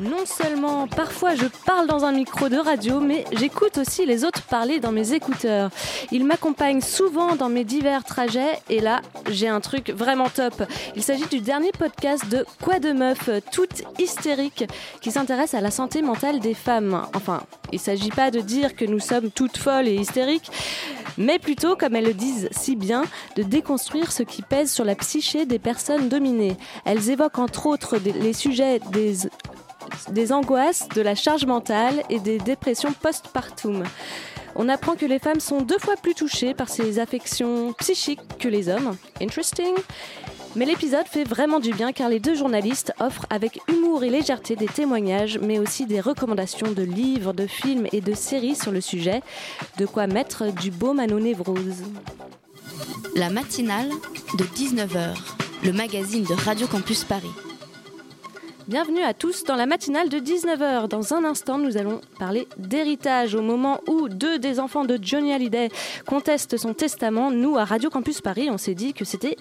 Non seulement parfois je parle dans un micro de radio, mais j'écoute aussi les autres parler dans mes écouteurs. Ils m'accompagnent souvent dans mes divers trajets et là, j'ai un truc vraiment top. Il s'agit du dernier podcast de Quoi de meuf, toute hystérique, qui s'intéresse à la santé mentale des femmes. Enfin, il ne s'agit pas de dire que nous sommes toutes folles et hystériques, mais plutôt, comme elles le disent si bien, de déconstruire ce qui pèse sur la psyché des personnes dominées. Elles évoquent entre autres les sujets des des angoisses, de la charge mentale et des dépressions postpartum. On apprend que les femmes sont deux fois plus touchées par ces affections psychiques que les hommes. Interesting. Mais l'épisode fait vraiment du bien car les deux journalistes offrent avec humour et légèreté des témoignages, mais aussi des recommandations de livres, de films et de séries sur le sujet, de quoi mettre du baume à nos névroses. La matinale de 19h, le magazine de Radio Campus Paris. Bienvenue à tous dans la matinale de 19h. Dans un instant, nous allons parler d'héritage. Au moment où deux des enfants de Johnny Hallyday contestent son testament, nous, à Radio Campus Paris, on s'est dit que c'était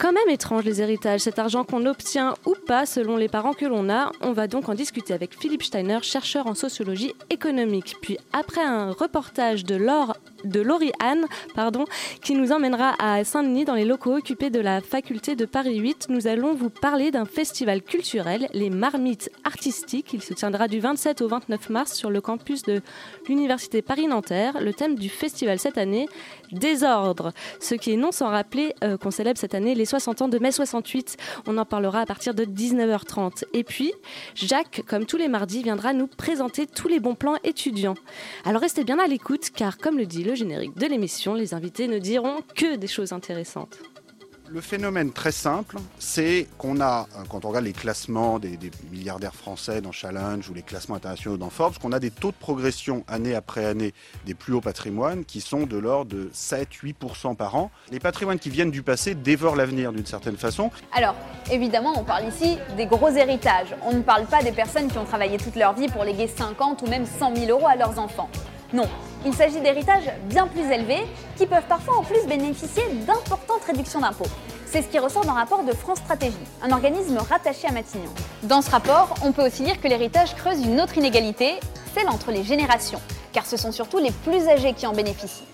quand même étrange les héritages, cet argent qu'on obtient ou pas selon les parents que l'on a. On va donc en discuter avec Philippe Steiner, chercheur en sociologie économique. Puis après un reportage de Laure de Laurie Anne, pardon, qui nous emmènera à Saint-Denis dans les locaux occupés de la faculté de Paris 8. Nous allons vous parler d'un festival culturel, les Marmites artistiques. Il se tiendra du 27 au 29 mars sur le campus de l'Université Paris-Nanterre. Le thème du festival cette année, désordre. Ce qui est non sans rappeler euh, qu'on célèbre cette année les 60 ans de mai 68. On en parlera à partir de 19h30. Et puis, Jacques, comme tous les mardis, viendra nous présenter tous les bons plans étudiants. Alors restez bien à l'écoute, car comme le dit le générique de l'émission, les invités ne diront que des choses intéressantes. Le phénomène très simple, c'est qu'on a, euh, quand on regarde les classements des, des milliardaires français dans Challenge ou les classements internationaux dans Forbes, qu'on a des taux de progression année après année des plus hauts patrimoines qui sont de l'ordre de 7-8% par an. Les patrimoines qui viennent du passé dévorent l'avenir d'une certaine façon. Alors, évidemment, on parle ici des gros héritages. On ne parle pas des personnes qui ont travaillé toute leur vie pour léguer 50 ou même 100 000 euros à leurs enfants. Non, il s'agit d'héritages bien plus élevés qui peuvent parfois en plus bénéficier d'importantes réductions d'impôts. C'est ce qui ressort d'un rapport de France Stratégie, un organisme rattaché à Matignon. Dans ce rapport, on peut aussi lire que l'héritage creuse une autre inégalité, celle entre les générations, car ce sont surtout les plus âgés qui en bénéficient.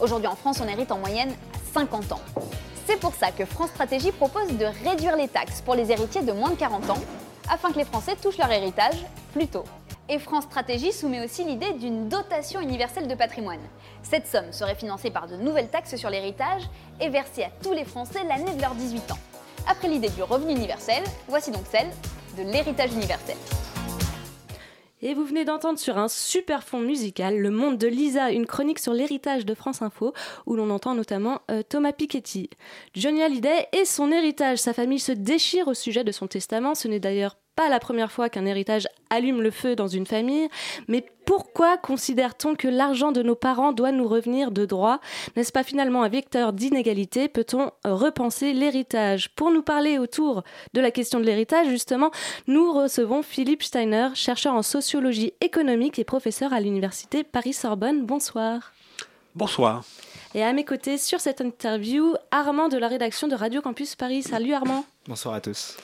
Aujourd'hui en France, on hérite en moyenne à 50 ans. C'est pour ça que France Stratégie propose de réduire les taxes pour les héritiers de moins de 40 ans, afin que les Français touchent leur héritage plus tôt. Et France Stratégie soumet aussi l'idée d'une dotation universelle de patrimoine. Cette somme serait financée par de nouvelles taxes sur l'héritage et versée à tous les Français l'année de leurs 18 ans. Après l'idée du revenu universel, voici donc celle de l'héritage universel. Et vous venez d'entendre sur un super fond musical Le Monde de Lisa, une chronique sur l'héritage de France Info, où l'on entend notamment euh, Thomas Piketty. Johnny Hallyday et son héritage. Sa famille se déchire au sujet de son testament. Ce n'est d'ailleurs pas la première fois qu'un héritage allume le feu dans une famille. Mais pourquoi considère-t-on que l'argent de nos parents doit nous revenir de droit? N'est-ce pas finalement un vecteur d'inégalité? Peut-on repenser l'héritage? Pour nous parler autour de la question de l'héritage, justement, nous recevons Philippe Steiner, chercheur en sociologie économique et professeur à l'université Paris-Sorbonne. Bonsoir. Bonsoir. Et à mes côtés, sur cette interview, Armand de la rédaction de Radio Campus Paris. Salut Armand. Bonsoir à tous.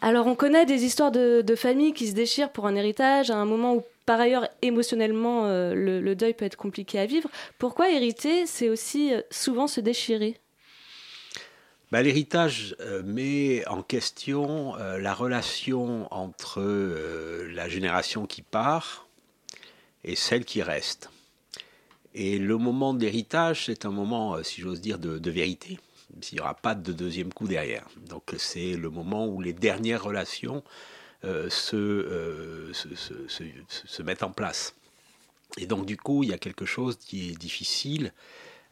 Alors on connaît des histoires de, familles qui se déchirent pour un héritage à un moment où par ailleurs émotionnellement euh, le, deuil peut être compliqué à vivre. Pourquoi hériter, c'est aussi euh, souvent se déchirer? Bah, L'héritage euh, met en question la relation entre la génération qui part et celle qui reste. Et le moment de l'héritage, c'est un moment, si j'ose dire, de vérité. Il n'y aura pas de deuxième coup derrière. Donc c'est le moment où les dernières relations euh, euh, se, se- se- se mettent en place. Et donc du coup, il y a quelque chose qui est difficile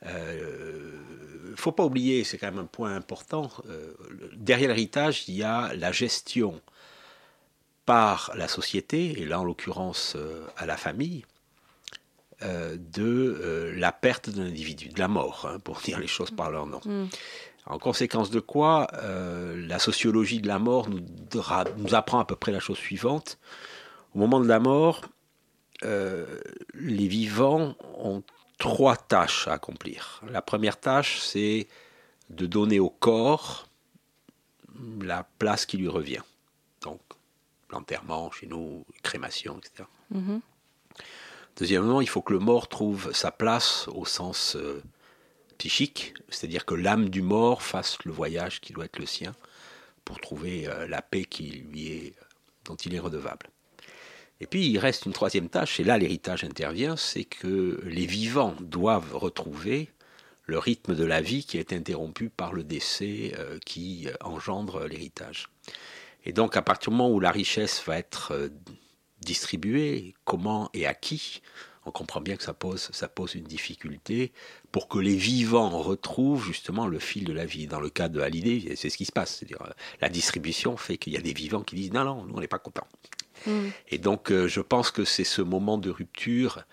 Il ne faut pas oublier, c'est quand même un point important, derrière l'héritage, il y a la gestion par la société, et là en l'occurrence à la famille, de la perte d'un individu, de la mort, hein, pour dire les choses par leur nom. Mm. En conséquence de quoi, la sociologie de la mort nous, nous, apprend à peu près la chose suivante. Au moment de la mort, les vivants ont trois tâches à accomplir. La première tâche, c'est de donner au corps la place qui lui revient. Donc, l'enterrement chez nous, crémation, etc. Deuxièmement, il faut que le mort trouve sa place au sens euh, psychique, c'est-à-dire que l'âme du mort fasse le voyage qui doit être le sien pour trouver euh, la paix qui lui est, dont il est redevable. Et puis il reste une troisième tâche, et là l'héritage intervient, c'est que les vivants doivent retrouver le rythme de la vie qui est interrompu par le décès euh, qui engendre l'héritage. Et donc à partir du moment où la richesse va être distribuée, comment et à qui, on comprend bien que ça pose, ça pose une difficulté pour que les vivants retrouvent justement le fil de la vie. Dans le cas de Hallyday, c'est ce qui se passe. C'est-à-dire, euh, la distribution fait qu'il y a des vivants qui disent non, non, nous on n'est pas contents. Mm. Et donc, euh, je pense que c'est ce moment de rupture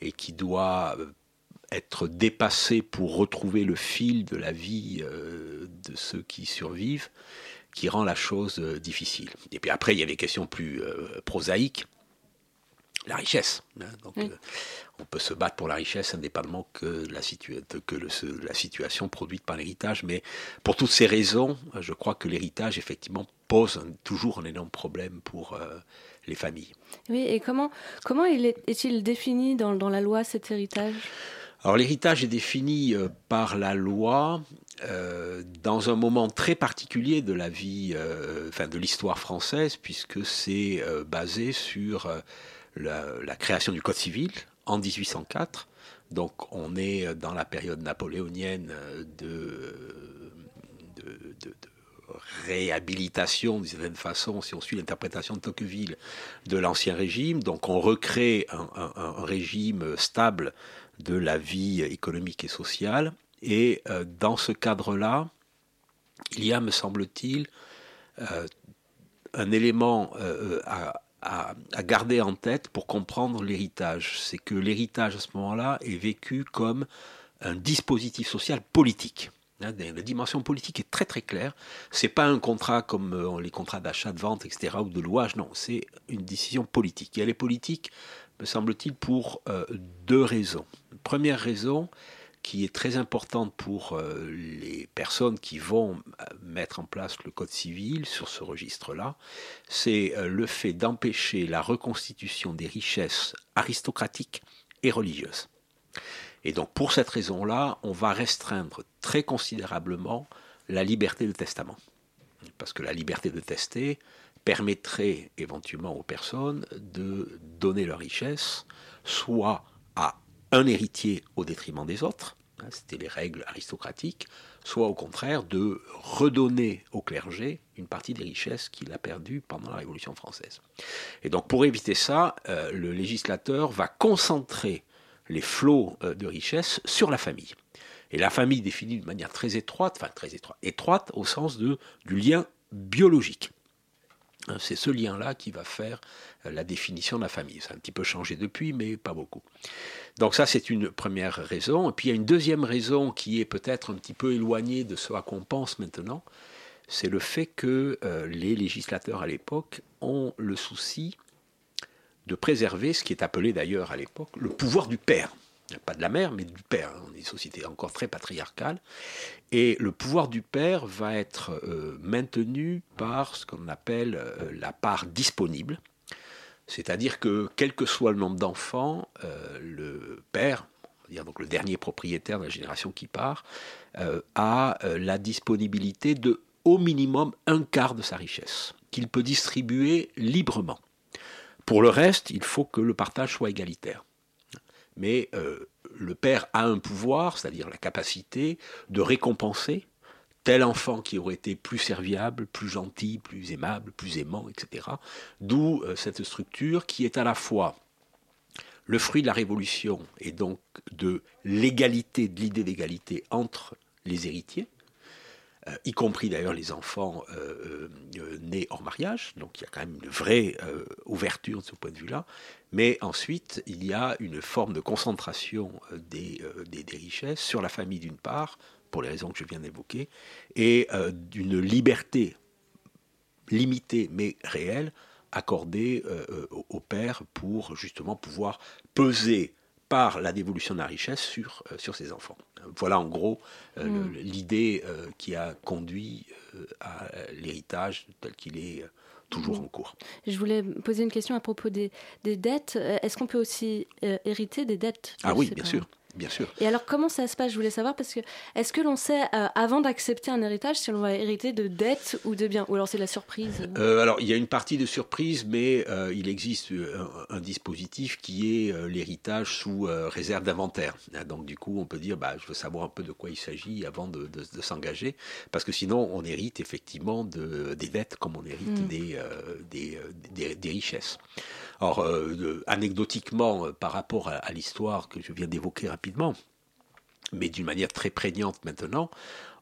et qui doit euh, être dépassé pour retrouver le fil de la vie de ceux qui survivent, qui rend la chose difficile. Et puis après, il y a des questions plus prosaïques. La richesse. Hein. donc, on peut se battre pour la richesse indépendamment que, la, que la situation produite par l'héritage. Mais pour toutes ces raisons, je crois que l'héritage, effectivement, pose toujours un énorme problème pour les familles. Oui, et comment, comment il est, il défini dans, dans, la loi cet héritage? Alors l'héritage est défini euh, par la loi euh, dans un moment très particulier de la vie, euh, enfin de l'histoire française, puisque c'est basé sur la, création du Code civil en 1804. Donc on est dans la période napoléonienne de réhabilitation, d'une certaine façon, si on suit l'interprétation de Tocqueville, de l'Ancien Régime. Donc on recrée un, régime stable de la vie économique et sociale. Et euh, dans ce cadre-là, il y a, me semble-t-il, euh, un élément euh, à, à, garder en tête pour comprendre l'héritage. C'est que l'héritage à ce moment-là est vécu comme un dispositif social politique. Hein, la dimension politique est très très claire. C'est pas un contrat comme euh, les contrats d'achat, de vente, etc. ou de louage. Non, c'est une décision politique. Et elle est politique, me semble-t-il, pour euh, deux raisons. Première raison, qui est très importante pour euh, les personnes qui vont mettre en place le code civil sur ce registre-là, c'est le fait d'empêcher la reconstitution des richesses aristocratiques et religieuses. Et donc pour cette raison-là, on va restreindre très considérablement la liberté de testament. Parce que la liberté de tester permettrait éventuellement aux personnes de donner leur richesse soit à un héritier au détriment des autres, hein, c'était les règles aristocratiques, soit au contraire de redonner au clergé une partie des richesses qu'il a perdues pendant la Révolution française. Et donc pour éviter ça, euh, le législateur va concentrer les flots euh, de richesse sur la famille. Et la famille définie de manière très étroite, enfin très étroite, étroite au sens de, du lien biologique. C'est ce lien-là qui va faire euh, la définition de la famille. Ça a un petit peu changé depuis, mais pas beaucoup. Donc ça, c'est une première raison. Et puis il y a une deuxième raison qui est peut-être un petit peu éloignée de ce à quoi on pense maintenant. C'est le fait que euh, les législateurs à l'époque ont le souci de préserver ce qui est appelé d'ailleurs à l'époque le pouvoir du père. Pas de la mère, mais du père. On est une société encore très patriarcale. Et le pouvoir du père va être euh, maintenu par ce qu'on appelle euh, la part disponible. C'est-à-dire que quel que soit le nombre d'enfants, euh, le père, donc le dernier propriétaire de la génération qui part, a la disponibilité de au minimum un quart de sa richesse, qu'il peut distribuer librement. Pour le reste, il faut que le partage soit égalitaire. Mais euh, le père a un pouvoir, c'est-à-dire la capacité de récompenser tel enfant qui aurait été plus serviable, plus gentil, plus aimable, plus aimant, etc. D'où euh, cette structure qui est à la fois le fruit de la révolution et donc de l'égalité, de l'idée d'égalité entre les héritiers, euh, y compris d'ailleurs les enfants euh, euh, nés hors mariage. Donc il y a quand même une vraie ouverture de ce point de vue-là. Mais ensuite, il y a une forme de concentration des, des, richesses sur la famille d'une part, pour les raisons que je viens d'évoquer, et d'une liberté limitée mais réelle accordée au père pour justement pouvoir peser par la dévolution de la richesse sur, sur ses enfants. Voilà en gros euh, mm. l'idée euh, qui a conduit euh, à l'héritage tel qu'il est toujours mm. en cours. Je voulais poser une question à propos des, des dettes. Est-ce qu'on peut aussi hériter des dettes Ah oui, bien sûr. Bien sûr. Et alors, comment ça se passe? Je voulais savoir parce que est-ce que l'on sait, euh, avant d'accepter un héritage, si l'on va hériter de dettes ou de biens? Ou alors c'est la surprise? Euh, Alors, il y a une partie de surprise, mais euh, il existe un, dispositif qui est l'héritage sous réserve d'inventaire. Ah, donc, du coup, on peut dire bah, je veux savoir un peu de quoi il s'agit avant de, s'engager, parce que sinon, on hérite effectivement de, des dettes comme on hérite hmm. des, des, des, richesses. Alors, anecdotiquement, par rapport à, à l'histoire que je viens d'évoquer rapidement, mais d'une manière très prégnante maintenant.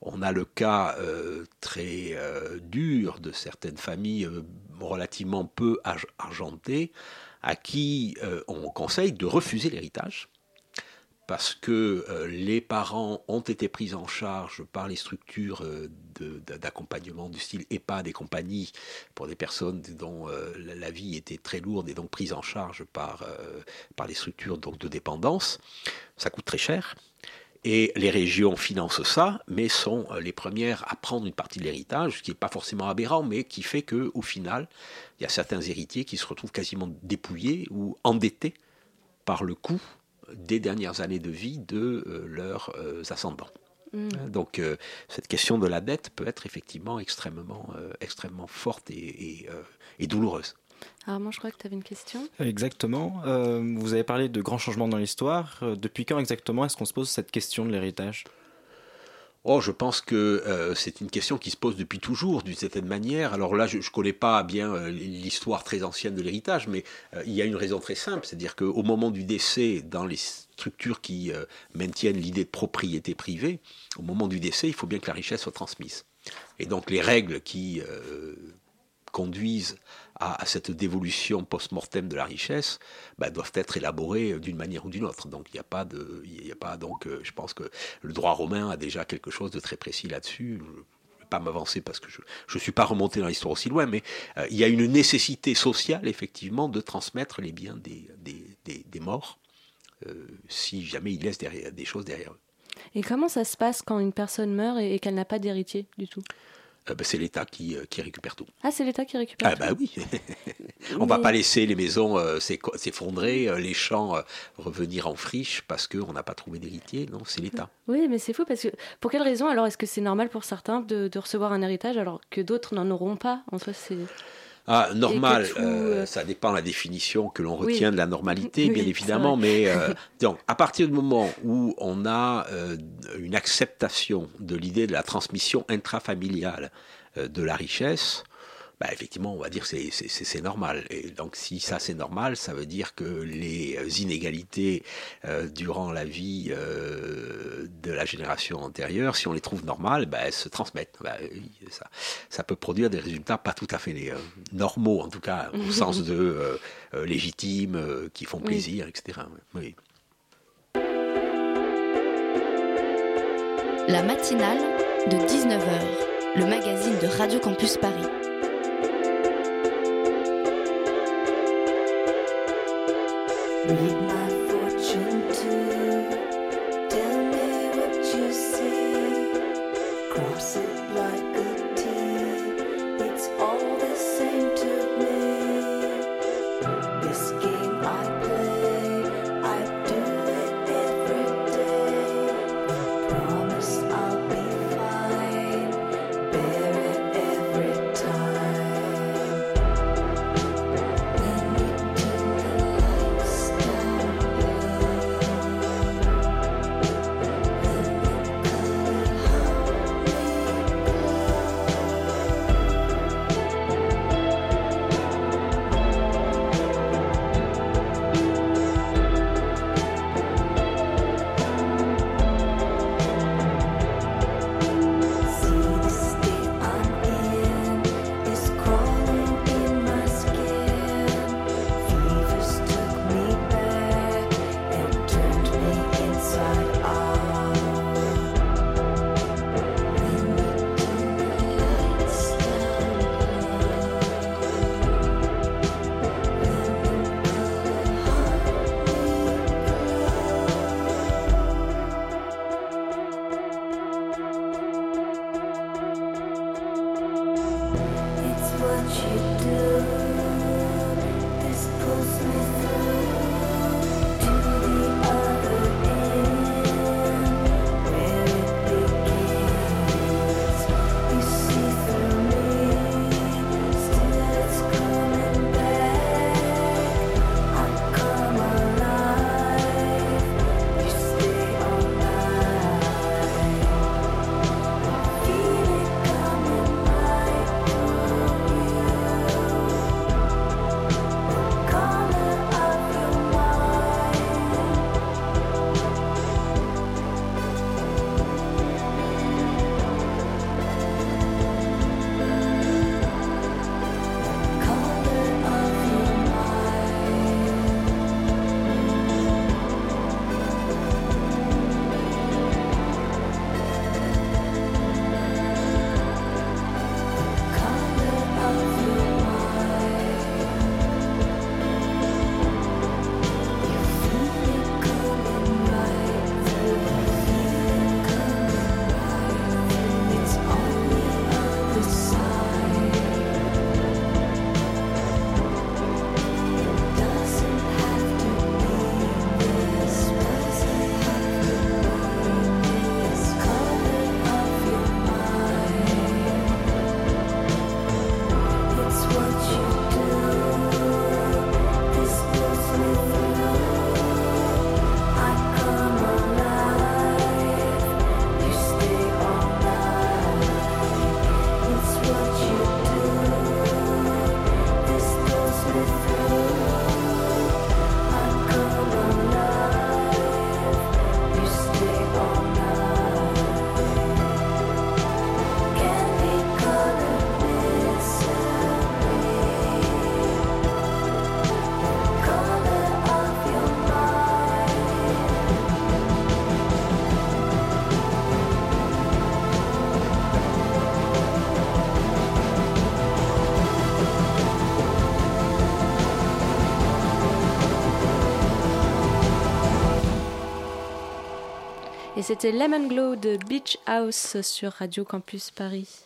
On a le cas euh, très euh, dur de certaines familles euh, relativement peu argentées à qui on conseille de refuser l'héritage parce que les parents ont été pris en charge par les structures d'accompagnement du style EHPAD et compagnie pour des personnes dont la vie était très lourde et donc prise en charge par, par les structures donc, de dépendance. Ça coûte très cher. Et les régions financent ça, mais sont euh, les premières à prendre une partie de l'héritage, ce qui n'est pas forcément aberrant, mais qui fait qu'au final, il y a certains héritiers qui se retrouvent quasiment dépouillés ou endettés par le coût des dernières années de vie de euh, leurs euh, ascendants. Mmh. Donc cette question de la dette peut être effectivement extrêmement, extrêmement forte et douloureuse. Armand, je crois que tu avais une question. Exactement. Euh, vous avez parlé de grands changements dans l'histoire. Euh, depuis quand exactement est-ce qu'on se pose cette question de l'héritage? Oh, je pense que euh, c'est une question qui se pose depuis toujours, d'une certaine manière. Alors là, je ne connais pas bien l'histoire très ancienne de l'héritage, mais il y a une raison très simple, c'est-à-dire qu'au moment du décès, dans les structures qui maintiennent l'idée de propriété privée, au moment du décès, il faut bien que la richesse soit transmise. Et donc les règles qui conduisent à, cette dévolution post-mortem de la richesse bah, doivent être élaborées d'une manière ou d'une autre. Donc il n'y a pas de, il a pas donc, euh, je pense que le droit romain a déjà quelque chose de très précis là-dessus. Pas m'avancer parce que je ne suis pas remonté dans l'histoire aussi loin, mais euh, il y a une nécessité sociale effectivement de transmettre les biens des, morts euh, si jamais ils laissent derrière, des choses derrière eux. Et comment ça se passe quand une personne meurt et qu'elle n'a pas d'héritier du tout? Euh, ben, c'est l'État qui, euh, qui, récupère tout. Ah, c'est l'État qui récupère ah, bah oui. On ne va pas laisser les maisons euh, s'effondrer, les champs revenir en friche parce qu'on n'a pas trouvé d'héritier. Non, c'est l'État. Oui, mais c'est fou parce que pour quelle raison alors est-ce que c'est normal pour certains de, de, recevoir un héritage alors que d'autres n'en auront pas? En soi, c'est. Ah, normal, euh, euh, ça dépend de la définition que l'on retient de la normalité, bien évidemment, mais euh, donc, à partir du moment où on a une acceptation de l'idée de la transmission intrafamiliale de la richesse, bah, effectivement, on va dire que c'est normal. Et donc, si ça c'est normal, ça veut dire que les inégalités euh, durant la vie euh, de la génération antérieure, si on les trouve normales, bah, elles se transmettent. Bah, ça, ça, peut produire des résultats pas tout à fait euh, normaux, en tout cas, au sens de légitimes, qui font plaisir, etc. Oui. La matinale de 19h, le magazine de Radio Campus Paris. My. C'était Lemon Glow de Beach House sur Radio Campus Paris.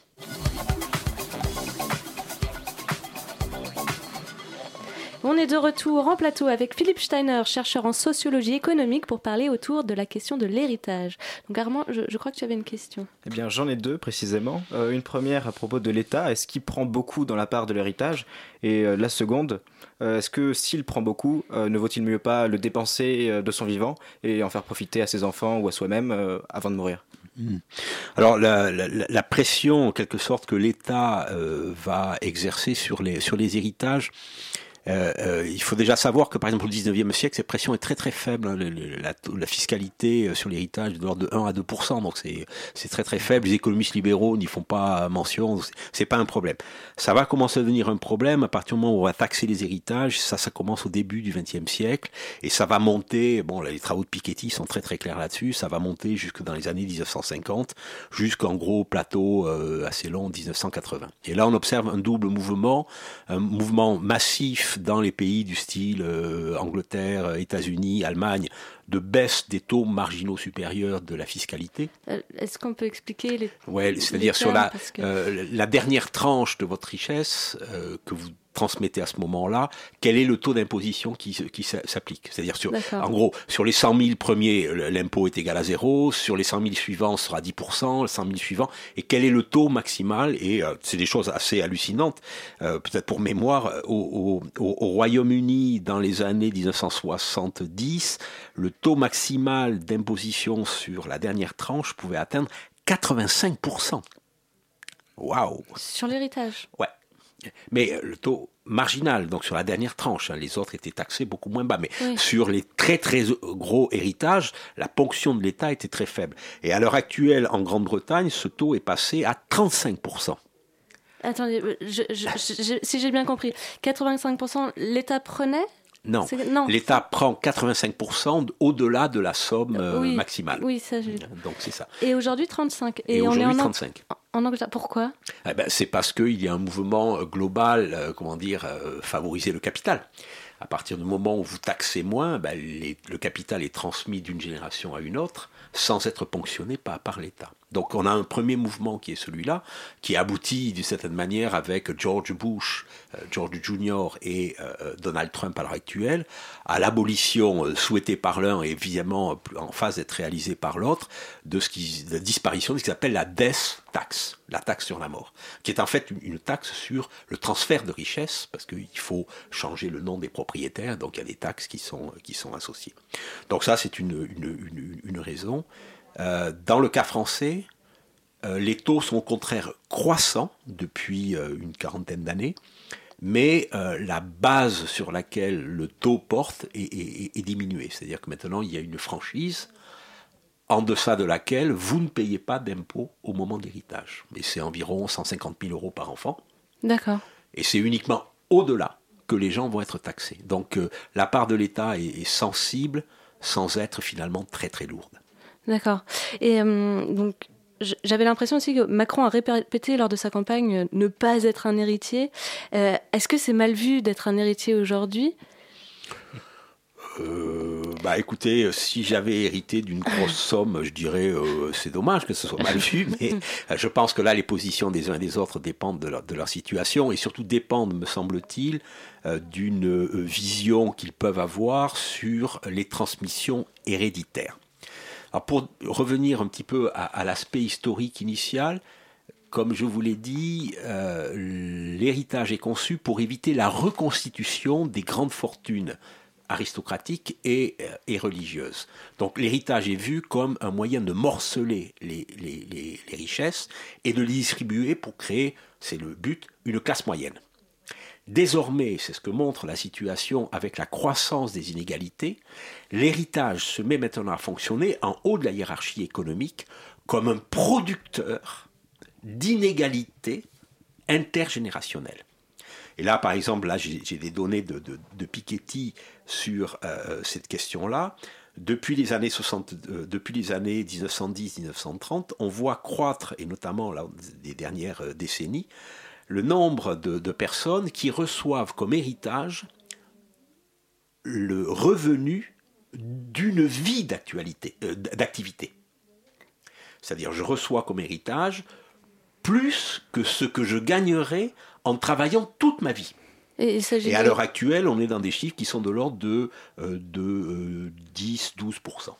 Est de retour en plateau avec Philippe Steiner, chercheur en sociologie économique, pour parler autour de la question de l'héritage. Donc Armand, je, crois que tu avais une question. Eh bien, j'en ai deux précisément. Euh, une première à propos de l'État. Est-ce qu'il prend beaucoup dans la part de l'héritage? Et euh, la seconde, euh, est-ce que s'il prend beaucoup, ne vaut-il mieux pas le dépenser de son vivant et en faire profiter à ses enfants ou à soi-même avant de mourir? Hmm. Alors la, la, pression en quelque sorte que l'État va exercer sur les, sur les héritages, euh, euh, il faut déjà savoir que par exemple au 19e siècle, cette pression est très très faible. Hein. la, fiscalité euh, sur l'héritage est de l'ordre de 1 à 2% donc c'est c'est très très faible. Les économistes libéraux n'y font pas mention. C'est pas un problème. Ça va commencer à devenir un problème à partir du moment où on va taxer les héritages. Ça, ça commence au début du 20e siècle et ça va monter. Bon, les travaux de Piketty sont très très clairs là-dessus. Ça va monter jusque dans les années 1950, jusqu'en gros plateau euh, assez long 1980. Et là, on observe un double mouvement, un mouvement massif dans les pays du style euh, Angleterre, États-Unis, Allemagne, de baisse des taux marginaux supérieurs de la fiscalité. Euh, est-ce qu'on peut expliquer les... Ouais, c'est-à-dire sur la, euh, la dernière tranche de votre richesse que vous transmettez à ce moment-là, quel est le taux d'imposition qui, qui s'applique? C'est-à-dire, sur, en gros, sur les 100 000 premiers, l'impôt est égal à zéro, sur les 100 000 suivants, ce sera 10%, les 100 000 suivants, et quel est le taux maximal? Et euh, c'est des choses assez hallucinantes. Euh, peut-être pour mémoire, au, au, au Royaume-Uni, dans les années 1970, le taux maximal d'imposition sur la dernière tranche pouvait atteindre 85%. Waouh Sur l'héritage Ouais. Mais euh, le taux marginal, donc sur la dernière tranche, hein, les autres étaient taxés beaucoup moins bas, mais sur les très très gros héritages, la ponction de l'État était très faible. Et à l'heure actuelle, en Grande-Bretagne, ce taux est passé à 35%. Attendez, euh, si j'ai bien compris, 85% l'État prenait non, l'État prend 85% au-delà de la somme euh, maximale. Oui, ça Donc c'est ça. Et aujourd'hui 35. Et, aujourd'hui 35. En Angleterre, pourquoi? Eh ben, C'est parce qu'il y a un mouvement euh, global, euh, comment dire, favoriser le capital. À partir du moment où vous taxez moins, ben, le capital est transmis d'une génération à une autre sans être ponctionné par, l'État. Donc on a un premier mouvement qui est celui-là, qui aboutit d'une certaine manière avec George Bush, euh, George Jr. et euh, Donald Trump à l'heure actuelle, à l'abolition euh, souhaitée par l'un et évidemment en phase d'être réalisée par l'autre, de ce qui, la disparition de ce qui s'appelle la death tax, la taxe sur la mort, qui est en fait une, taxe sur le transfert de richesse, parce qu'il faut changer le nom des propriétaires, donc il y a des taxes qui sont, qui sont associées. Donc ça c'est une, une, une raison. Euh, dans le cas français, euh, les taux sont au contraire croissants depuis euh, une quarantaine d'années, mais la base sur laquelle le taux porte est, diminuée. C'est-à-dire que maintenant, il y a une franchise en deçà de laquelle vous ne payez pas d'impôt au moment de l'héritage. Mais c'est environ 150 000 euros par enfant. D'accord. Et c'est uniquement au-delà que les gens vont être taxés. Donc la part de l'État est sensible sans être finalement très très lourde. D'accord. Et euh, donc, j'avais l'impression aussi que Macron a répété lors de sa campagne euh, ne pas être un héritier. Euh, est-ce que c'est mal vu d'être un héritier aujourd'hui? Bah écoutez, si j'avais hérité d'une grosse somme, je dirais c'est dommage que ce soit mal vu, mais je pense que là les positions des uns et des autres dépendent de leur, de leur situation et surtout dépendent, me semble-t-il, d'une vision qu'ils peuvent avoir sur les transmissions héréditaires. Alors pour revenir un petit peu à, l'aspect historique initial, comme je vous l'ai dit, euh, l'héritage est conçu pour éviter la reconstitution des grandes fortunes aristocratiques et, et religieuses. Donc l'héritage est vu comme un moyen de morceler les, les richesses et de les distribuer pour créer, c'est le but, une classe moyenne. Désormais, c'est ce que montre la situation avec la croissance des inégalités, l'héritage se met maintenant à fonctionner en haut de la hiérarchie économique comme un producteur d'inégalités intergénérationnelles. Et là, par exemple, là, j'ai des données de, Piketty sur euh, cette question-là. Depuis les années 60, euh, 1910-1930, on voit croître, et notamment là, des dernières euh, décennies, le nombre de, personnes qui reçoivent comme héritage le revenu d'une vie d'activité. C'est-à-dire, je reçois comme héritage plus que ce que je gagnerais en travaillant toute ma vie. Et, à l'heure actuelle, on est dans des chiffres qui sont de l'ordre de, euh, de 10-12%. Euh,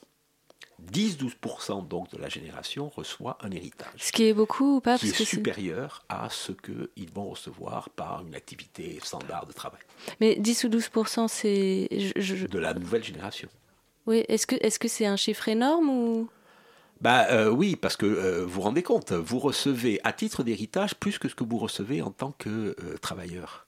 10-12% donc de la génération reçoit un héritage. Ce qui est beaucoup ou pas Qui est supérieur à ce qu'ils vont recevoir par une activité standard de travail. Mais 10 ou 12%, c'est... De la nouvelle génération. Oui, est-ce que est-ce que c'est un chiffre énorme ou... Bah euh, oui, parce que euh, vous rendez compte, vous recevez à titre d'héritage plus que ce que vous recevez en tant que euh, travailleur.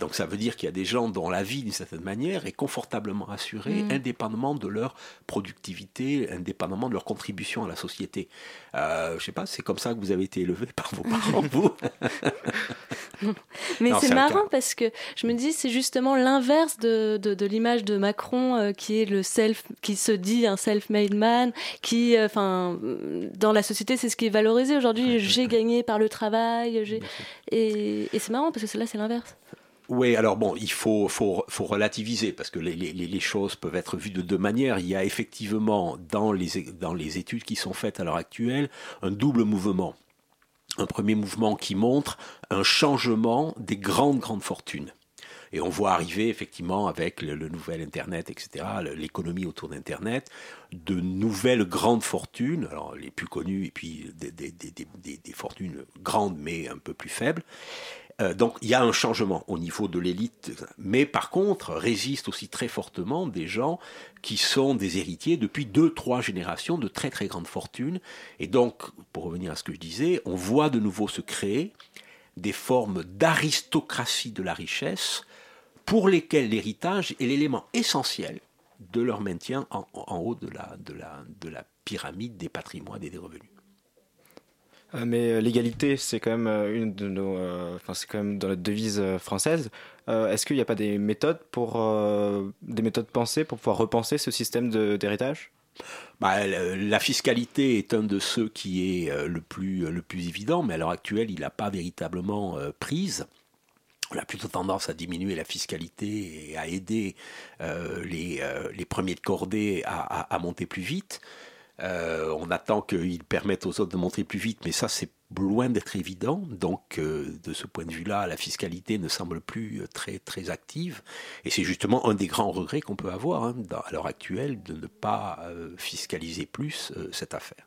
Donc ça veut dire qu'il y a des gens dont la vie, d'une certaine manière, est confortablement assurée, mm. indépendamment de leur productivité, indépendamment de leur contribution à la société. Euh, je sais pas, c'est comme ça que vous avez été élevé par vos parents, vous Mais c'est marrant parce que je me dis, c'est justement l'inverse de, de, l'image de Macron euh, qui est le self, qui se dit un self-made man, qui, euh, enfin, dans la société, c'est ce qui est valorisé aujourd'hui. J'ai gagné par le travail, et, et c'est marrant parce que là, c'est l'inverse. Oui, alors bon, il faut, faut, faut relativiser parce que les, les, les, choses peuvent être vues de deux manières. Il y a effectivement dans les, dans les études qui sont faites à l'heure actuelle un double mouvement. Un premier mouvement qui montre un changement des grandes, grandes fortunes. Et on voit arriver effectivement avec le, nouvel Internet, etc., l'économie autour d'Internet, de nouvelles grandes fortunes, alors les plus connues, et puis des, des, des, des fortunes grandes mais un peu plus faibles. Euh, donc il y a un changement au niveau de l'élite, mais par contre résistent aussi très fortement des gens qui sont des héritiers depuis deux, trois générations de très très grandes fortunes. Et donc, pour revenir à ce que je disais, on voit de nouveau se créer des formes d'aristocratie de la richesse pour lesquelles l'héritage est l'élément essentiel de leur maintien en, haut de la, de, la, de la pyramide des patrimoines et des revenus. Euh, mais euh, l'égalité, c'est quand même euh, une de nos, enfin c'est quand même dans la devise française. Est-ce qu'il n'y a pas des méthodes pour, des méthodes pensées pour pouvoir repenser ce système d'héritage? Bah, la fiscalité est un de ceux qui est le plus, le plus évident, mais à l'heure actuelle, il n'a pas véritablement prise. On a plutôt tendance à diminuer la fiscalité et à aider les, les premiers de cordée à, monter plus vite. Euh, on attend qu'ils permettent aux autres de montrer plus vite, mais ça, c'est loin d'être évident. Donc, euh, de ce point de vue-là, la fiscalité ne semble plus euh, très, très active. Et c'est justement un des grands regrets qu'on peut avoir hein, à l'heure actuelle de ne pas fiscaliser plus cette affaire.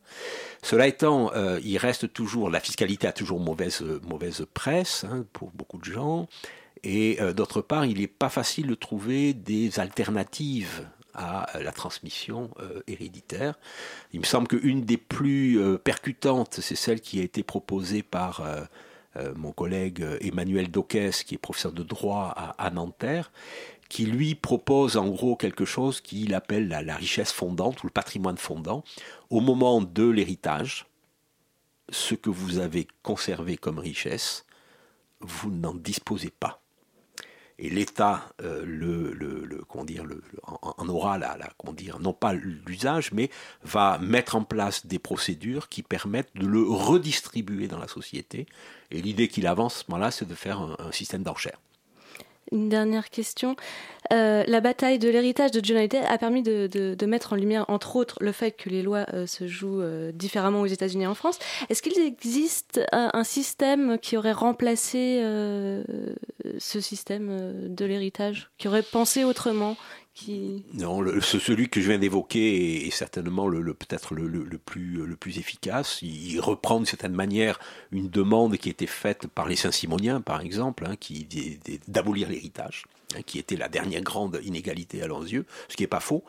Cela étant, il reste toujours, la fiscalité a toujours mauvaise, mauvaise presse hein, pour beaucoup de gens. Et d'autre part, il n'est pas facile de trouver des alternatives à la transmission euh, héréditaire. Il me semble qu'une des plus euh, percutantes, c'est celle qui a été proposée par euh, mon collègue Emmanuel Doquès, qui est professeur de droit à, Nanterre, qui lui propose en gros quelque chose qu'il appelle la, richesse fondante ou le patrimoine fondant. Au moment de l'héritage, ce que vous avez conservé comme richesse, vous n'en disposez pas et l'État euh, en, aura non pas l'usage, mais va mettre en place des procédures qui permettent de le redistribuer dans la société. Et l'idée qu'il avance à ce moment-là, c'est de faire un, un système d'enchères. Une dernière question. Euh, la bataille de l'héritage de John a permis de, mettre en lumière, entre autres, le fait que les lois euh, se jouent euh, différemment aux États-Unis et en France. Est-ce qu'il existe un, système qui aurait remplacé ce système de l'héritage, qui aurait pensé autrement Non, celui que je viens d'évoquer est, certainement le, peut-être le, plus, efficace. Il, reprend d'une certaine manière une demande qui était faite par les Saint-Simoniens, par exemple, hein, d'abolir l'héritage. Qui était la dernière grande inégalité à leurs yeux, ce qui n'est pas faux.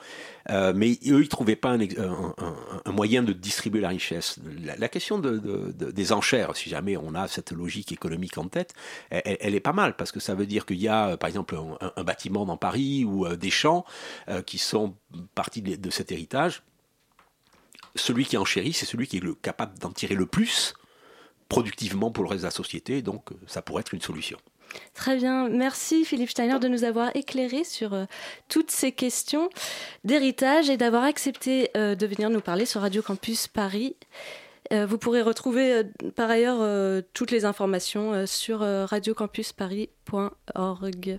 Euh, mais eux, ils ne trouvaient pas un, moyen de distribuer la richesse. La, question de, de, de, des enchères, si jamais on a cette logique économique en tête, elle, est pas mal, parce que ça veut dire qu'il y a, par exemple, un, bâtiment dans Paris ou euh, des champs euh, qui sont partie de, cet héritage. Celui qui enchérit, c'est celui qui est le, capable d'en tirer le plus productivement pour le reste de la société, donc ça pourrait être une solution. Très bien, merci Philippe Steiner de nous avoir éclairé sur euh, toutes ces questions d'héritage et d'avoir accepté euh, de venir nous parler sur Radio Campus Paris. Euh, vous pourrez retrouver par ailleurs toutes les informations sur radiocampusparis.org.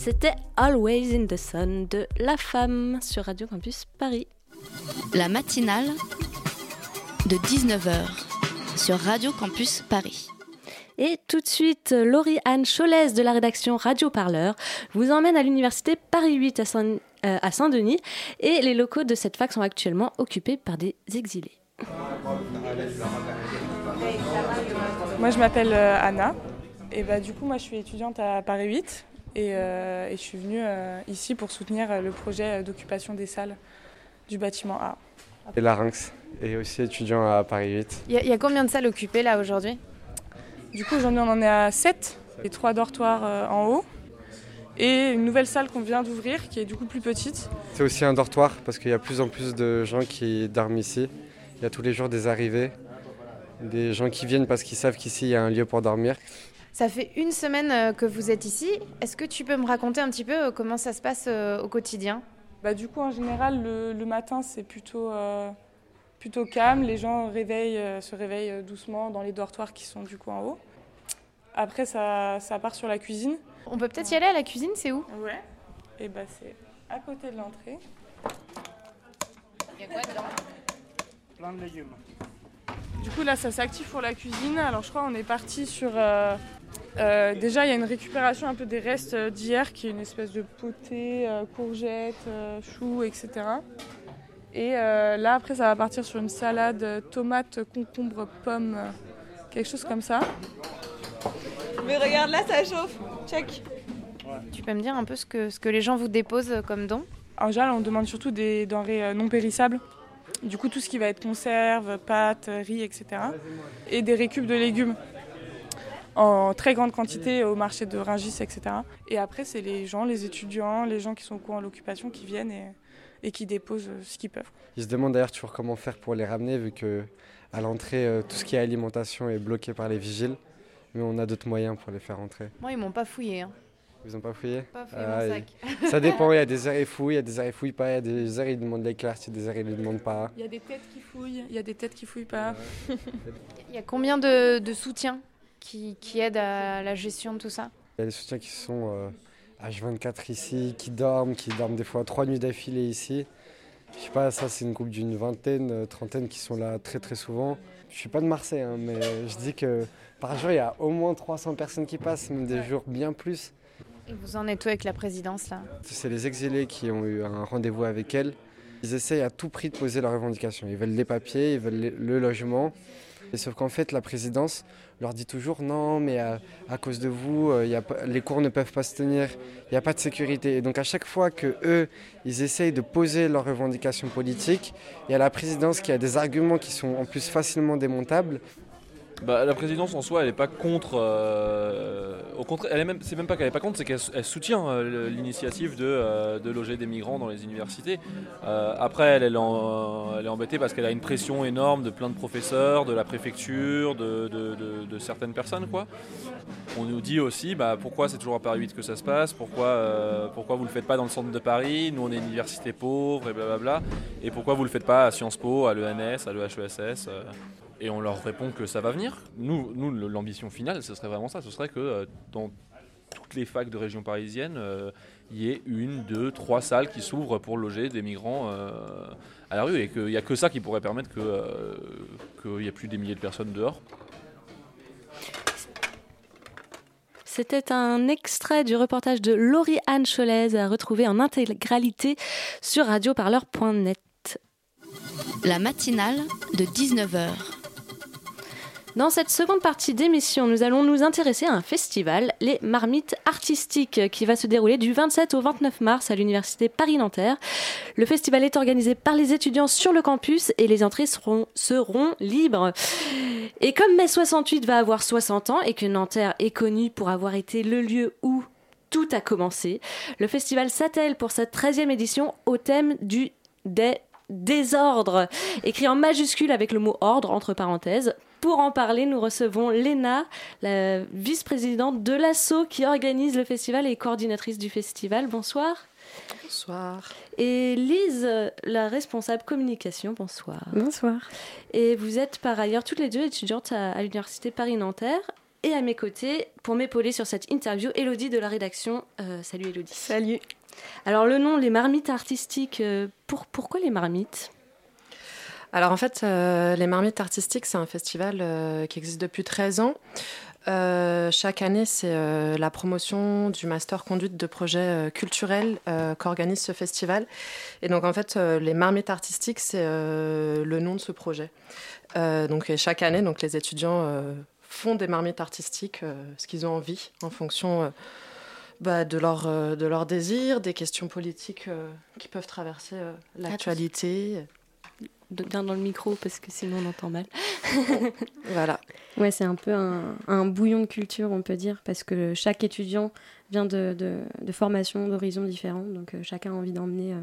c'était Always in the Sun de La Femme sur Radio Campus Paris. La matinale de 19h sur Radio Campus Paris. Et tout de suite, Laurie-Anne Cholès de la rédaction Radio Parleur vous emmène à l'université Paris 8 à Saint- euh, à Saint-Denis et les locaux de cette fac sont actuellement occupés par des exilés. Moi, je m'appelle euh, Anna. Et bah, du coup, moi, je suis étudiante à Paris 8. Et, euh, et je suis venue euh, ici pour soutenir euh, le projet d'occupation des salles du bâtiment A. Et Larynx, et aussi étudiant à Paris 8. Il y, a- il y a combien de salles occupées là aujourd'hui? Du coup, aujourd'hui, on en est à 7 et 3 dortoirs euh, en haut. Et une nouvelle salle qu'on vient d'ouvrir qui est du coup plus petite. C'est aussi un dortoir parce qu'il y a de plus en plus de gens qui dorment ici. Il y a tous les jours des arrivées, des gens qui viennent parce qu'ils savent qu'ici il y a un lieu pour dormir. Ça fait une semaine euh, que vous êtes ici. Est-ce que tu peux me raconter un petit peu euh, comment ça se passe euh, au quotidien? Bah, du coup, en général, le, le matin, c'est plutôt, euh, plutôt calme. Les gens réveillent, se réveillent doucement dans les dortoirs qui sont du coup en haut. Après, ça, ça part sur la cuisine. On peut peut-être y aller à la cuisine, c'est où? Ouais. Et bah, c'est à côté de l'entrée. Il y a quoi dedans? Plein de légumes. Du coup, là, ça s'active pour la cuisine. Alors, je crois qu'on est parti sur. euh, euh, déjà, il y a une récupération un peu des restes euh, d'hier, qui est une espèce de potée, euh, courgettes, euh, choux, etc. Et euh, là, après, ça va partir sur une salade tomate, concombre, pomme, quelque chose comme ça. Mais regarde là, ça chauffe. Check. Tu peux me dire un peu ce que, ce que les gens vous déposent comme don? En général, on demande surtout des denrées non périssables. Du coup, tout ce qui va être conserve, pâtes, riz, etc. Et des récup de légumes en très grande quantité au marché de Rungis, etc. Et après, c'est les gens, les étudiants, les gens qui sont au courant de l'occupation qui viennent et, et qui déposent euh, ce qu'ils peuvent. Ils se demandent d'ailleurs toujours comment faire pour les ramener vu que à l'entrée euh, tout ce qui est alimentation est bloqué par les vigiles. Mais on a d'autres moyens pour les faire entrer. Moi, ils m'ont pas fouillé. hein. Ils ont pas fouillé? Pas fouillé Ah, mon il- sac. Ça dépend, il y a des heures ils fouillent, il y a des heures ils fouillent pas, il y a des heures ils demandent les cartes, il y a des heures ils ne demandent pas. Il y a des têtes qui fouillent, il y a des têtes qui fouillent pas. Il y a combien de, de soutiens? Qui, qui aident à la gestion de tout ça Il y a des soutiens qui sont euh, H24 ici, qui dorment, qui dorment des fois trois nuits d'affilée ici. Je sais pas, ça c'est une groupe d'une vingtaine, euh, trentaine qui sont là très très souvent. Je suis pas de Marseille, hein, mais je dis que par jour il y a au moins 300 personnes qui passent, même des jours bien plus. Et vous en êtes où avec la présidence là? C'est les exilés qui ont eu un rendez-vous avec elle. Ils essayent à tout prix de poser leurs revendications. Ils veulent les papiers, ils veulent le logement. Sauf qu'en fait, la présidence leur dit toujours non, mais à, à cause de vous, euh, les cours ne peuvent pas se tenir, il n'y a pas de sécurité. Et donc à chaque fois que eux, ils essayent de poser leurs revendications politiques, il y a la présidence qui a des arguments qui sont en plus facilement démontables. Bah, la présidence en soi, elle n'est pas contre. euh, au contraire, elle est c'est même pas qu'elle n'est pas contre, c'est qu'elle elle soutient euh, l'initiative de, euh, loger des migrants dans les universités. Après, elle, est embêtée parce qu'elle a une pression énorme de plein de professeurs, de la préfecture, de, certaines personnes, quoi. On nous dit aussi, bah, pourquoi c'est toujours à Paris 8 que ça se passe, pourquoi, pourquoi vous le faites pas dans le centre de Paris, nous on est une université pauvre et blablabla, et pourquoi vous le faites pas à Sciences Po, à l'ENS, à l'EHESS. Euh, et on leur répond que ça va venir. Nous, nous l'ambition finale, ce serait vraiment ça. Ce serait que euh, dans toutes les facs de région parisienne, euh, il y ait une, deux, trois salles qui s'ouvrent pour loger des migrants euh, à la rue. Et qu'il n'y a que ça qui pourrait permettre euh, qu'il n'y ait plus des milliers de personnes dehors. C'était un extrait du reportage de Laurie-Anne Cholez à retrouver en intégralité sur radioparleur.net. La matinale de 19h. Dans cette seconde partie d'émission, nous allons nous intéresser à un festival, les Marmites Artistiques, qui va se dérouler du 27 au 29 mars à l'Université Paris-Nanterre. Le festival est organisé par les étudiants sur le campus et les entrées seront, libres. Et comme mai 68 va avoir 60 ans et que Nanterre est connu pour avoir été le lieu où tout a commencé, le festival s'attelle pour sa 13e édition au thème du désordre, écrit en majuscule avec le mot ordre entre parenthèses. Pour en parler, nous recevons Léna, la vice-présidente de l'ASSO qui organise le festival et coordinatrice du festival. Bonsoir. Bonsoir. Et Lise, la responsable communication. Bonsoir. Bonsoir. Et vous êtes par ailleurs toutes les deux étudiantes à, à l'université Paris-Nanterre. Et à mes côtés, pour m'épauler sur cette interview, Elodie de la rédaction. Euh, salut Elodie. Salut. Alors le nom, les marmites artistiques, euh, pour, pourquoi les marmites? Alors en fait, euh, les marmites artistiques, c'est un festival qui existe depuis 13 ans. chaque année, c'est la promotion du master conduite de projets culturels qu'organise ce festival. Et donc, en fait, les marmites artistiques, c'est le nom de ce projet. donc, chaque année, donc, les étudiants font des marmites artistiques, ce qu'ils ont envie, en fonction bah, de, leur, euh, de leur désir, des questions politiques euh, qui peuvent traverser euh, l'actualité. Bien dans le micro parce que sinon on entend mal. voilà. Ouais, c'est un peu un, un, bouillon de culture, on peut dire, parce que chaque étudiant vient de, de, de formations, d'horizons différents, donc chacun a envie d'emmener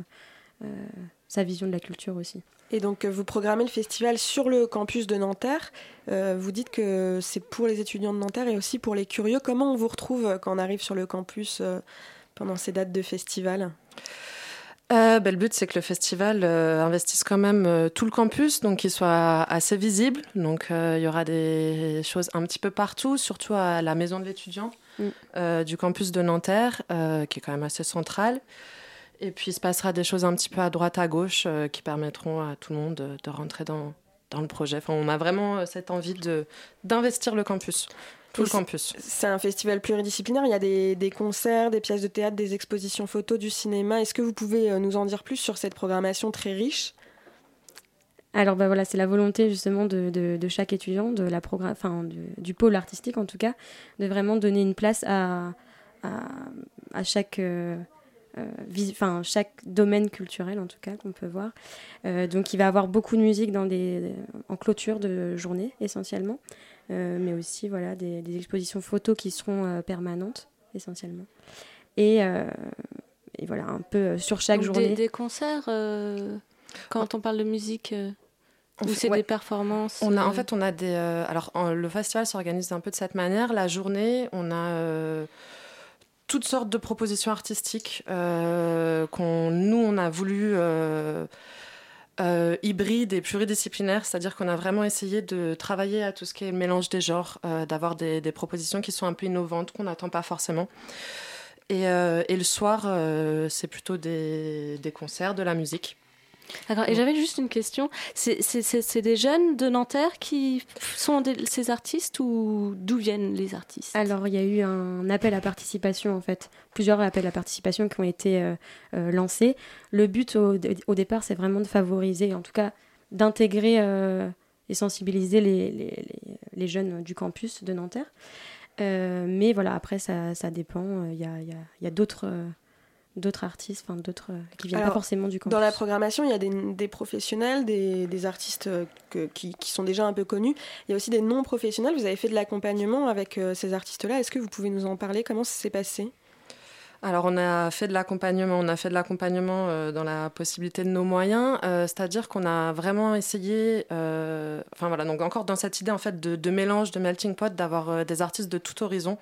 sa vision de la culture aussi. Et donc, vous programmez le festival sur le campus de Nanterre. Euh, vous dites que c'est pour les étudiants de Nanterre et aussi pour les curieux. Comment on vous retrouve quand on arrive sur le campus euh, pendant ces dates de festival? Euh, ben, le but, c'est que le festival investisse quand même tout le campus, donc qu'il soit assez visible. Donc, il y aura des choses un petit peu partout, surtout à la maison de l'étudiant mm. du campus de Nanterre, qui est quand même assez centrale. Et puis, il se passera des choses un petit peu à droite, à gauche, euh, qui permettront à tout le monde de, rentrer dans, dans, le projet. Enfin, on a vraiment euh, cette envie d'investir le campus. Tout le campus. C'est un festival pluridisciplinaire. Il y a des, des, concerts, des pièces de théâtre, des expositions photos, du cinéma. Est-ce que vous pouvez euh, nous en dire plus sur cette programmation très riche? Alors bah voilà, c'est la volonté justement de, de, chaque étudiant, de la enfin, du, du, pôle artistique en tout cas, de vraiment donner une place à, à, à chaque, euh, enfin chaque domaine culturel en tout cas qu'on peut voir. Euh, donc il va avoir beaucoup de musique dans des, en clôture de journée essentiellement, euh, mais aussi voilà des, expositions photos qui seront permanentes essentiellement. Et, et, voilà un peu sur chaque journée. Des, concerts quand on parle de musique. Ou c'est des performances On a en fait on a des alors le festival s'organise un peu de cette manière. La journée, on a toutes sortes de propositions artistiques euh, qu'on nous on a voulu euh, euh, hybrides et pluridisciplinaires, c'est-à-dire qu'on a vraiment essayé de travailler à tout ce qui est mélange des genres, d'avoir des, propositions qui sont un peu innovantes, qu'on n'attend pas forcément. Et, et le soir, c'est plutôt des, concerts, de la musique. Et j'avais juste une question. C'est des jeunes de Nanterre qui sont ces artistes ou d'où viennent les artistes? Alors, il y a eu un appel à participation, en fait. Plusieurs appels à participation qui ont été euh, euh, lancés. Le but, au, départ, c'est vraiment de favoriser, en tout cas, d'intégrer euh, et sensibiliser les, les, les, jeunes du campus de Nanterre. mais voilà, après, ça, ça dépend. Il y a, y a d'autres d'autres artistes, enfin d'autres euh, qui viennent pas forcément du campus. Dans la programmation, il y a des, des professionnels, des, des artistes euh, que, qui, qui, sont déjà un peu connus. Il y a aussi des non professionnels. Vous avez fait de l'accompagnement avec euh, ces artistes-là. Est-ce que vous pouvez nous en parler? Comment ça s'est passé? Alors on a fait de l'accompagnement, on a fait de l'accompagnement euh, dans la possibilité de nos moyens, euh, c'est-à-dire qu'on a vraiment essayé, euh, enfin voilà, donc encore dans cette idée en fait de, mélange, de melting pot, d'avoir des artistes de tout horizon.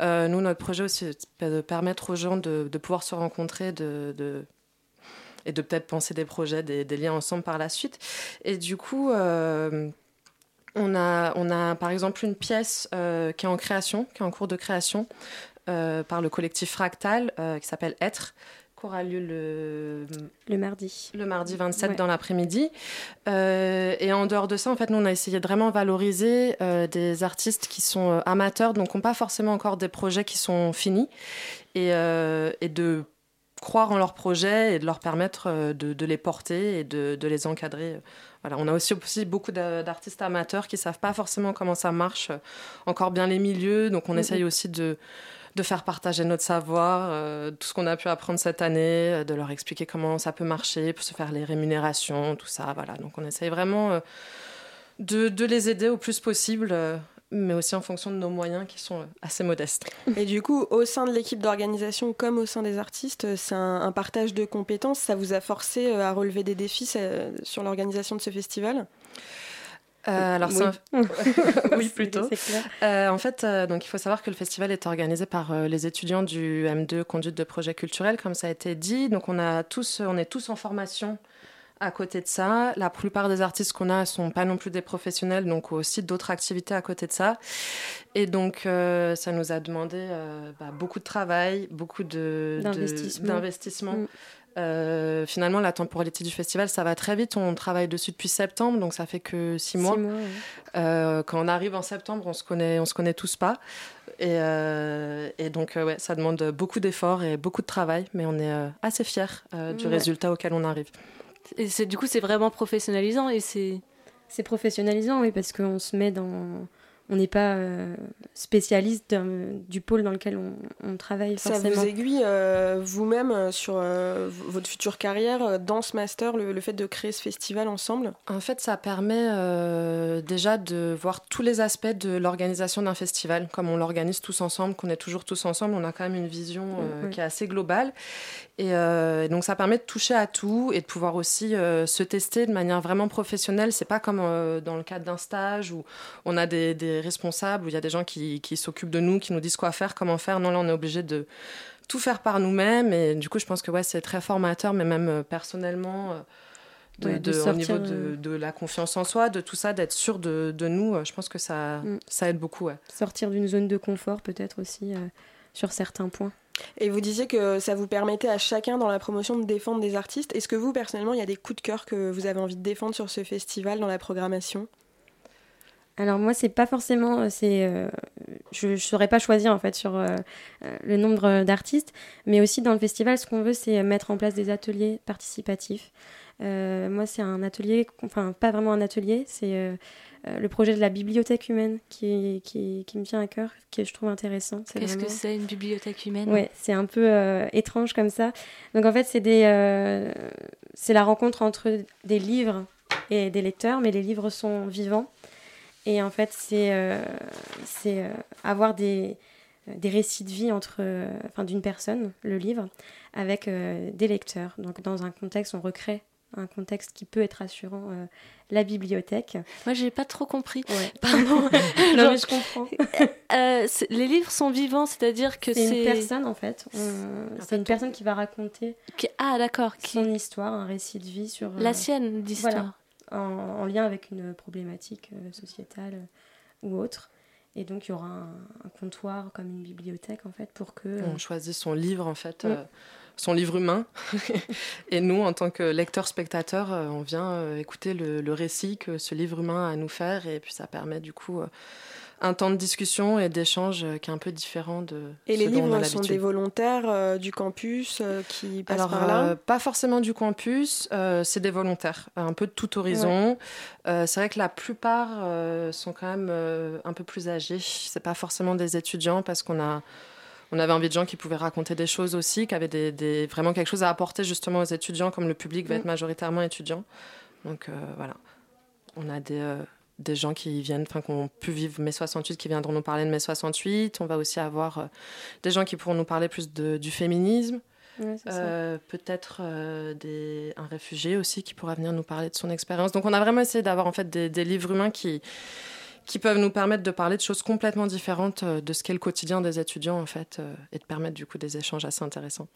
nous notre projet aussi c'est de permettre aux gens de, pouvoir se rencontrer, de, et de peut-être penser des projets, des, liens ensemble par la suite. Et du coup. On a, on a par exemple une pièce qui est en création, qui est en cours de création, par le collectif Fractal euh, qui s'appelle Être qui aura lieu le, le mardi. Le mardi 27 dans l'après-midi. Euh, et en dehors de ça, en fait, nous, on a essayé de vraiment valoriser des artistes qui sont amateurs, donc n'ont pas forcément encore des projets qui sont finis, et, et, de croire en leurs projets et de leur permettre de, de les porter et de, de, les encadrer. Voilà, on a aussi, aussi beaucoup d'artistes amateurs qui ne savent pas forcément comment ça marche, encore bien les milieux, donc on essaye aussi de de faire partager notre savoir, euh, tout ce qu'on a pu apprendre cette année, euh, de leur expliquer comment ça peut marcher, pour se faire les rémunérations, tout ça. Voilà. Donc on essaye vraiment euh, de, les aider au plus possible mais aussi en fonction de nos moyens qui sont assez modestes. Et du coup, au sein de l'équipe d'organisation comme au sein des artistes, c'est un, un, partage de compétences. Ça vous a forcé à relever des défis sur l'organisation de ce festival? Euh, alors oui, oui plutôt. Euh, en fait, euh, donc il faut savoir que le festival est organisé par les étudiants du M2 conduite de projet culturel, comme ça a été dit. Donc on a tous, on est tous en formation À côté de ça, la plupart des artistes qu'on a sont pas non plus des professionnels, donc aussi d'autres activités à côté de ça. Et donc, ça nous a demandé bah, beaucoup de travail, beaucoup de D'investissement. Euh, finalement, la temporalité du festival, ça va très vite. On travaille dessus depuis septembre, donc ça fait que six mois. Six mois, ouais. Euh, quand on arrive en septembre, on se connaît, on se connaît tous pas. Et, euh, et donc, euh, ouais, ça demande beaucoup d'efforts et beaucoup de travail, mais on est euh, assez fiers euh, du Ouais. résultat auquel on arrive. Et c'est du coup c'est vraiment professionnalisant et c'est C'est professionnalisant, oui, parce qu'on se met dans. On n'est pas euh, spécialiste du pôle dans lequel on, on travaille Ça forcément. vous aiguille euh, vous-même euh, sur euh, votre future carrière dans ce master, le, le fait de créer ce festival ensemble? En fait, ça permet euh, déjà de voir tous les aspects de l'organisation d'un festival, comme on l'organise tous ensemble, qu'on est toujours tous ensemble, on a quand même une vision euh, qui est assez globale. Et euh, donc, ça permet de toucher à tout et de pouvoir aussi euh, se tester de manière vraiment professionnelle. C'est pas comme euh, dans le cadre d'un stage où on a des, des responsables, où il y a des gens qui, qui s'occupent de nous, qui nous disent quoi faire, comment faire. Non, là, on est obligé de tout faire par nous-mêmes. Et du coup, je pense que ouais, c'est très formateur, mais même euh, personnellement. euh, de, Ouais, de de- au niveau de, de la confiance en soi, de tout ça, d'être sûr de, de nous, euh, je pense que ça, Mm. ça aide beaucoup. Ouais. Sortir d'une zone de confort, peut-être aussi, euh, sur certains points. Et vous disiez que ça vous permettait à chacun dans la promotion de défendre des artistes. Est-ce que vous, personnellement, il y a des coups de cœur que vous avez envie de défendre sur ce festival dans la programmation? Alors moi, c'est pas forcément, euh, c'est, euh, je, ne saurais pas choisir en fait sur euh, le nombre d'artistes, mais aussi dans le festival, ce qu'on veut, c'est mettre en place des ateliers participatifs. Euh, moi, c'est un atelier, enfin pas vraiment un atelier, c'est le projet de la bibliothèque humaine qui, qui, qui me tient à cœur, que je trouve intéressant. Qu'est-ce que c'est une bibliothèque humaine? Ouais, c'est un peu étrange comme ça. Donc en fait, c'est des, c'est la rencontre entre des livres et des lecteurs, mais les livres sont vivants. Et en fait, c'est euh, euh, avoir des, des récits de vie entre, euh, enfin, d'une personne, le livre, avec euh, des lecteurs. Donc dans un contexte, on recrée un contexte qui peut être rassurant, euh, la bibliothèque. Moi, j'ai pas trop compris. Ouais. Pardon. non, Genre, mais je comprends. euh, les livres sont vivants, c'est-à-dire que C'est c'est une personne en fait. C'est une personne qui va raconter Qui- Ah, d'accord. son histoire, un récit de vie sur La euh, sienne d'histoire. voilà, en, en lien avec une problématique euh, sociétale euh, ou autre. Et donc il y aura un, un comptoir comme une bibliothèque en fait pour que euh, On choisit son livre, en fait, Mm. euh, son livre humain. et nous, en tant que lecteur-spectateur, on vient écouter le, le récit que ce livre humain a à nous faire. Et puis ça permet du coup euh, un temps de discussion et d'échange euh, qui est un peu différent de Et ce les dont on a livres sont des volontaires euh, du campus euh, qui passent Alors, par là euh, pas forcément du campus, c'est des volontaires, un peu de tout horizon. C'est vrai que la plupart sont quand même un peu plus âgés. C'est pas forcément des étudiants parce qu'on a, on avait envie de gens qui pouvaient raconter des choses aussi, qui avaient des, des- vraiment quelque chose à apporter justement aux étudiants, comme le public va Mm. être majoritairement étudiant. Donc voilà, on a des, des gens qui viennent, enfin, qui ont pu vivre mai 68, qui viendront nous parler de mai 68. On va aussi avoir euh, des gens qui pourront nous parler plus de- du féminisme. Ouais. Euh, peut-être euh, des, un réfugié aussi qui pourra venir nous parler de son expérience. Donc on a vraiment essayé d'avoir en fait des, des livres humains qui, qui peuvent nous permettre de parler de choses complètement différentes de ce qu'est le quotidien des étudiants en fait et de permettre du coup des échanges assez intéressants.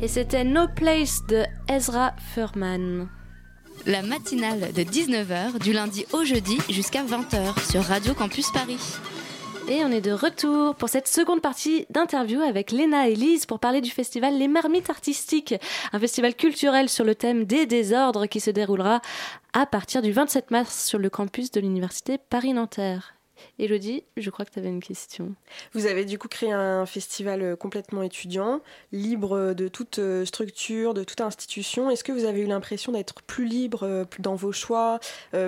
Et c'était No Place de Ezra Furman. La matinale de 19h du lundi au jeudi jusqu'à 20h sur Radio Campus Paris. Et on est de retour pour cette seconde partie d'interview avec Léna et Lise pour parler du festival Les Marmites Artistiques, un festival culturel sur le thème des désordres qui se déroulera à partir du 27 mars sur le campus de l'université Paris-Nanterre. Elodie, je crois que tu avais une question. Vous avez du coup créé un festival euh, complètement étudiant, libre de toute euh, structure, de toute institution. Est-ce que vous avez eu l'impression d'être plus libre euh, dans vos choix,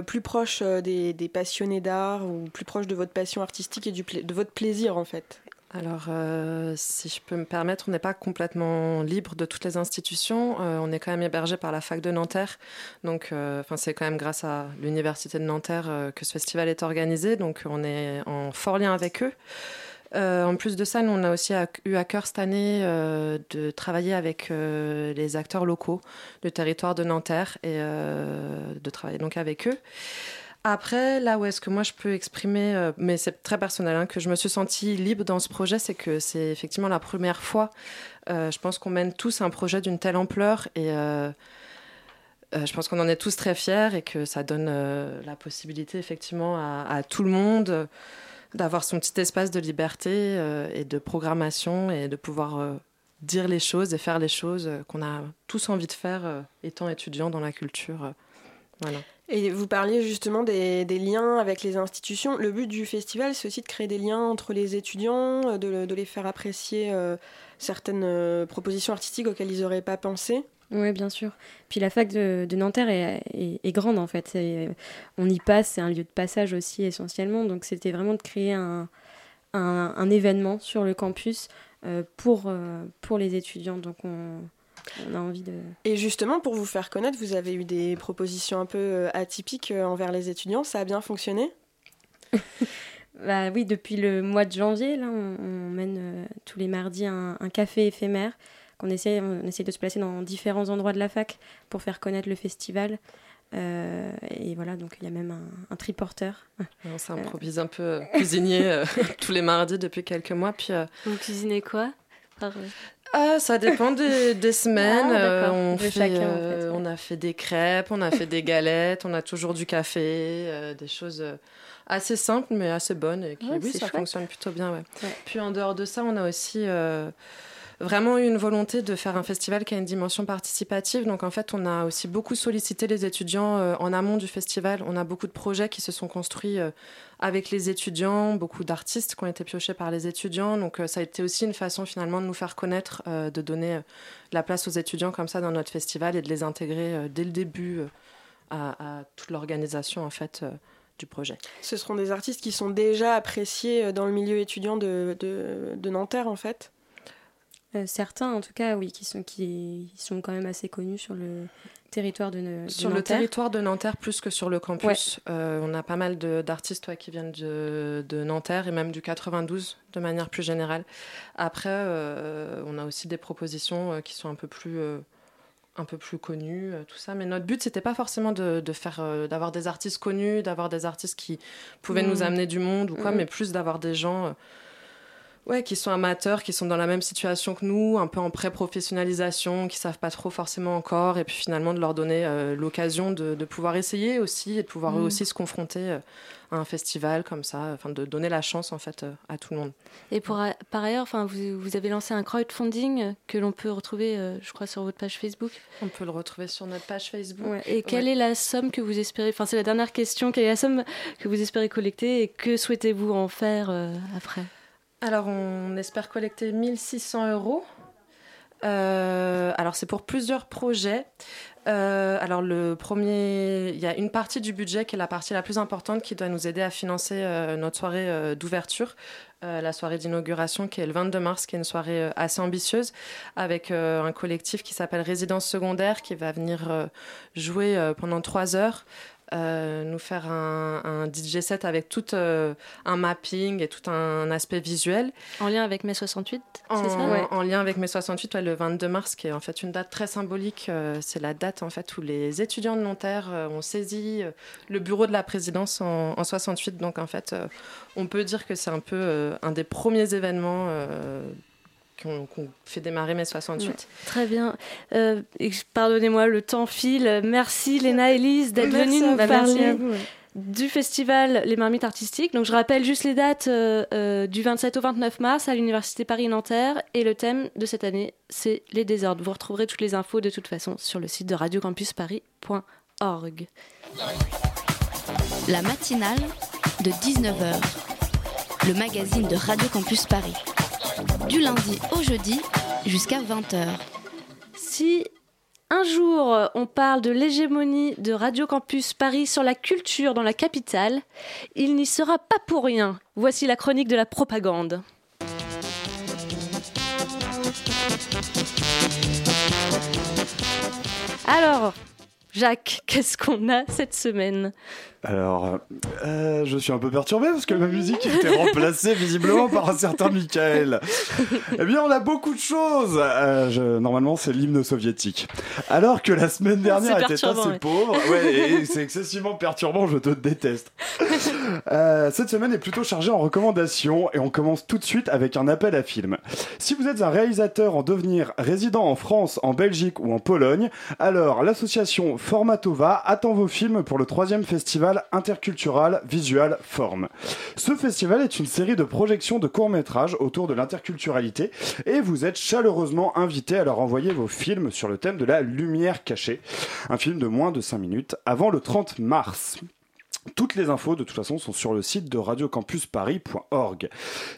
plus proche des, des passionnés d'art ou plus proche de votre passion artistique et du de votre plaisir en fait? Alors, euh, si je peux me permettre, on n'est pas complètement libre de toutes les institutions. Euh, on est quand même hébergé par la fac de Nanterre. Donc, euh, c'est quand même grâce à l'université de Nanterre que ce festival est organisé. Donc, on est en fort lien avec eux. En plus de ça, nous, on a aussi eu à cœur cette année de travailler avec les acteurs locaux du territoire de Nanterre et de travailler donc avec eux. Après, là où est-ce que moi je peux exprimer, euh, mais c'est très personnel, hein, que je me suis sentie libre dans ce projet, c'est que c'est effectivement la première fois. euh, je pense qu'on mène tous un projet d'une telle ampleur et euh, je pense qu'on en est tous très fiers et que ça donne la possibilité effectivement à, à tout le monde d'avoir son petit espace de liberté et de programmation et de pouvoir dire les choses et faire les choses qu'on a tous envie de faire étant étudiant dans la culture. Voilà. Et vous parliez justement des, des liens avec les institutions. Le but du festival, c'est aussi de créer des liens entre les étudiants, euh, de, de les faire apprécier euh, certaines euh, propositions artistiques auxquelles ils n'auraient pas pensé. Oui, bien sûr. Puis la fac de, de Nanterre est, est- est grande en fait. On y passe, c'est un lieu de passage aussi essentiellement. Donc c'était vraiment de créer un, un, un événement sur le campus euh, pour, pour les étudiants. Donc on, on a envie de... Et justement, pour vous faire connaître, vous avez eu des propositions un peu euh, atypiques euh, envers les étudiants. Ça a bien fonctionné? Bah oui, depuis le mois de janvier, là, on, on mène euh, tous les mardis un, un café éphémère. qu'on essaie, on essaie de se placer dans différents endroits de la fac pour faire connaître le festival. Euh, et voilà, donc il y a même un, un triporteur. On s'improvise un peu euh, cuisinier euh, tous les mardis depuis quelques mois. Puis, euh, Vous cuisinez quoi? Par- Ah, ça dépend des, des semaines. Ah, Euh, on, De fait, chacun, en euh, on a fait des crêpes, on a fait des galettes, on a toujours du café, euh, des choses assez simples mais assez bonnes. Et qui, Ouais, oui, ça chouette. fonctionne plutôt bien. Ouais. Puis en dehors de ça, on a aussi vraiment eu une volonté de faire un festival qui a une dimension participative. Donc en fait, on a aussi beaucoup sollicité les étudiants euh, en amont du festival. On a beaucoup de projets qui se sont construits euh, avec les étudiants, beaucoup d'artistes qui ont été piochés par les étudiants. Donc euh, ça a été aussi une façon finalement de nous faire connaître, de donner la place aux étudiants comme ça dans notre festival et de les intégrer dès le début à, toute l'organisation en fait du projet. Ce seront des artistes qui sont déjà appréciés dans le milieu étudiant de, de Nanterre, en fait? Euh, certains, en tout cas, oui, qui sont, qui sont quand même assez connus sur le territoire de, de Sur le Nanterre. territoire de Nanterre plus que sur le campus. Euh, on a pas mal d'artistes ouais, qui viennent de, de Nanterre et même du 92 de manière plus générale. Après, euh, on a aussi des propositions qui sont un peu plus, un peu plus connues, tout ça. Mais notre but, c'était pas forcément de, de faire, euh, d'avoir des artistes connus, d'avoir des artistes qui pouvaient nous amener du monde ou quoi, Mhm. mais plus d'avoir des gens. euh, Ouais, qui sont amateurs, qui sont dans la même situation que nous, un peu en pré-professionnalisation, qui savent pas trop forcément encore, et puis finalement de leur donner euh, l'occasion de, de pouvoir essayer aussi et de pouvoir eux Mm. aussi se confronter euh, à un festival comme ça, enfin de donner la chance en fait euh, à tout le monde. Et pour, par ailleurs, enfin, vous, vous avez lancé un crowdfunding que l'on peut retrouver, je crois, sur votre page Facebook. On peut le retrouver sur notre page Facebook. Ouais. Et quelle Ouais. est la somme que vous espérez Enfin, c'est la dernière question. Quelle est la somme que vous espérez collecter et que souhaitez-vous en faire après? Alors, on espère collecter 1600 euros. Euh, alors, c'est pour plusieurs projets. Euh, alors, le premier, il y a une partie du budget qui est la partie la plus importante qui doit nous aider à financer euh, notre soirée d'ouverture, la soirée d'inauguration qui est le 22 mars, qui est une soirée assez ambitieuse avec un collectif qui s'appelle Résidence Secondaire qui va venir jouer pendant trois heures. Euh, nous faire un, un DJ set avec tout euh, un mapping et tout un aspect visuel. En lien avec mai 68, En, c'est ça en lien avec mai 68, ouais, le 22 mars, qui est en fait une date très symbolique. euh, c'est la date en fait où les étudiants de Nanterre ont saisi le bureau de la présidence en, en 68. Donc en fait, on peut dire que c'est un peu un des premiers événements qu'on qu'on fait démarrer mai 68. Ouais, Très bien. Euh, Pardonnez-moi, le temps file. Merci Léna Elise d'être venue nous vous. parler du festival Les Marmites Artistiques. Donc je rappelle juste les dates euh, euh, du 27 au 29 mars à l'Université Paris-Nanterre. Et le thème de cette année, c'est les désordres. Vous retrouverez toutes les infos de toute façon sur le site de radiocampusparis.org. La matinale de 19h, le magazine de Radio Campus Paris. Du lundi au jeudi jusqu'à 20h. Si un jour on parle de l'hégémonie de Radio Campus Paris sur la culture dans la capitale, il n'y sera pas pour rien. Voici la chronique de la propagande. Alors, Jacques, qu'est-ce qu'on a cette semaine? Alors, euh, je suis un peu perturbé parce que ma musique a été remplacée visiblement par un certain Michael. Eh bien, on a beaucoup de choses. Euh, je- normalement, c'est l'hymne soviétique. Alors que la semaine dernière était assez ouais. pauvre, ouais, et c'est excessivement perturbant, je te déteste. Euh, cette semaine est plutôt chargée en recommandations et on commence tout de suite avec un appel à film. Si vous êtes un réalisateur en devenir résident en France, en Belgique ou en Pologne, alors l'association Formatova attend vos films pour le troisième festival intercultural Visual Form. Ce festival est une série de projections de courts-métrages autour de l'interculturalité et vous êtes chaleureusement invité à leur envoyer vos films sur le thème de la lumière cachée. Un film de moins de 5 minutes avant le 30 mars. Toutes les infos, de toute façon, sont sur le site de radiocampusparis.org.